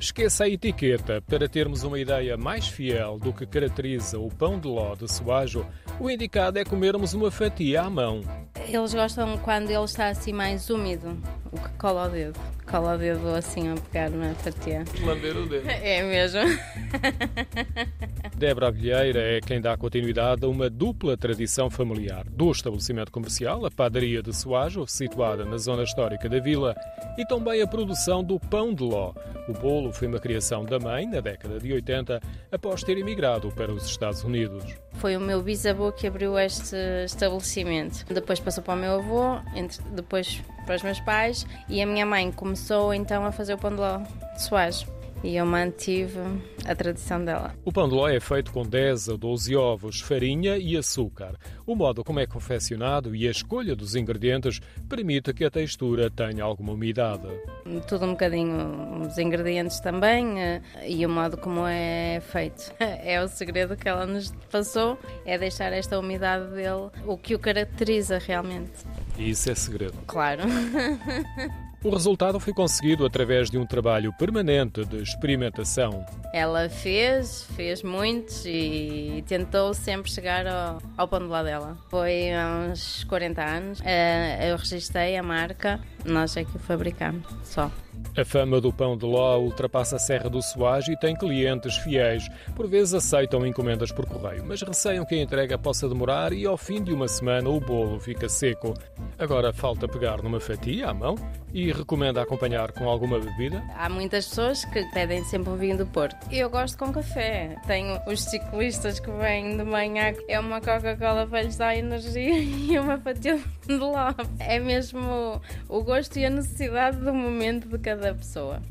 Esqueça a etiqueta. Para termos uma ideia mais fiel do que caracteriza o pão de ló de Soajo, o indicado é comermos uma fatia à mão. Eles gostam quando ele está assim mais úmido, o que cola o dedo. Cola o dedo assim a pegar na fatia. Lamber o dedo. É mesmo. Débora Aguilheira é quem dá continuidade a uma dupla tradição familiar do estabelecimento comercial, a padaria de Soajo, situada na zona histórica da vila, e também a produção do pão de ló. O bolo foi uma criação da mãe na década de 80, após ter emigrado para os Estados Unidos. Foi o meu bisavô que abriu este estabelecimento. Depois passou para o meu avô, depois para os meus pais, e a minha mãe começou então a fazer o pão de ló de Soajo e eu mantive a tradição dela. O pão de ló é feito com 10 a 12 ovos, farinha e açúcar. O modo como é confeccionado e a escolha dos ingredientes permite que a textura tenha alguma umidade. Tudo um bocadinho os ingredientes também eh, e o modo como é feito. É o segredo que ela nos passou, é deixar esta umidade dele, o que o caracteriza realmente. E isso é segredo. Claro. O resultado foi conseguido através de um trabalho permanente de experimentação. Ela fez, fez muitos e tentou sempre chegar ao, ao pão de lá dela. Foi há uns 40 anos. Eh, eu registrei a marca, nós é que o fabricamos, só. A fama do pão de ló ultrapassa a Serra do Soage e tem clientes fiéis. Por vezes aceitam encomendas por correio, mas receiam que a entrega possa demorar e ao fim de uma semana o bolo fica seco. Agora falta pegar numa fatia à mão e recomenda acompanhar com alguma bebida? Há muitas pessoas que pedem sempre um vinho do Porto. Eu gosto com café. Tenho os ciclistas que vêm de manhã, é uma Coca-Cola para lhes dar energia e uma fatia de ló. É mesmo o gosto e a necessidade do momento de cada pessoa.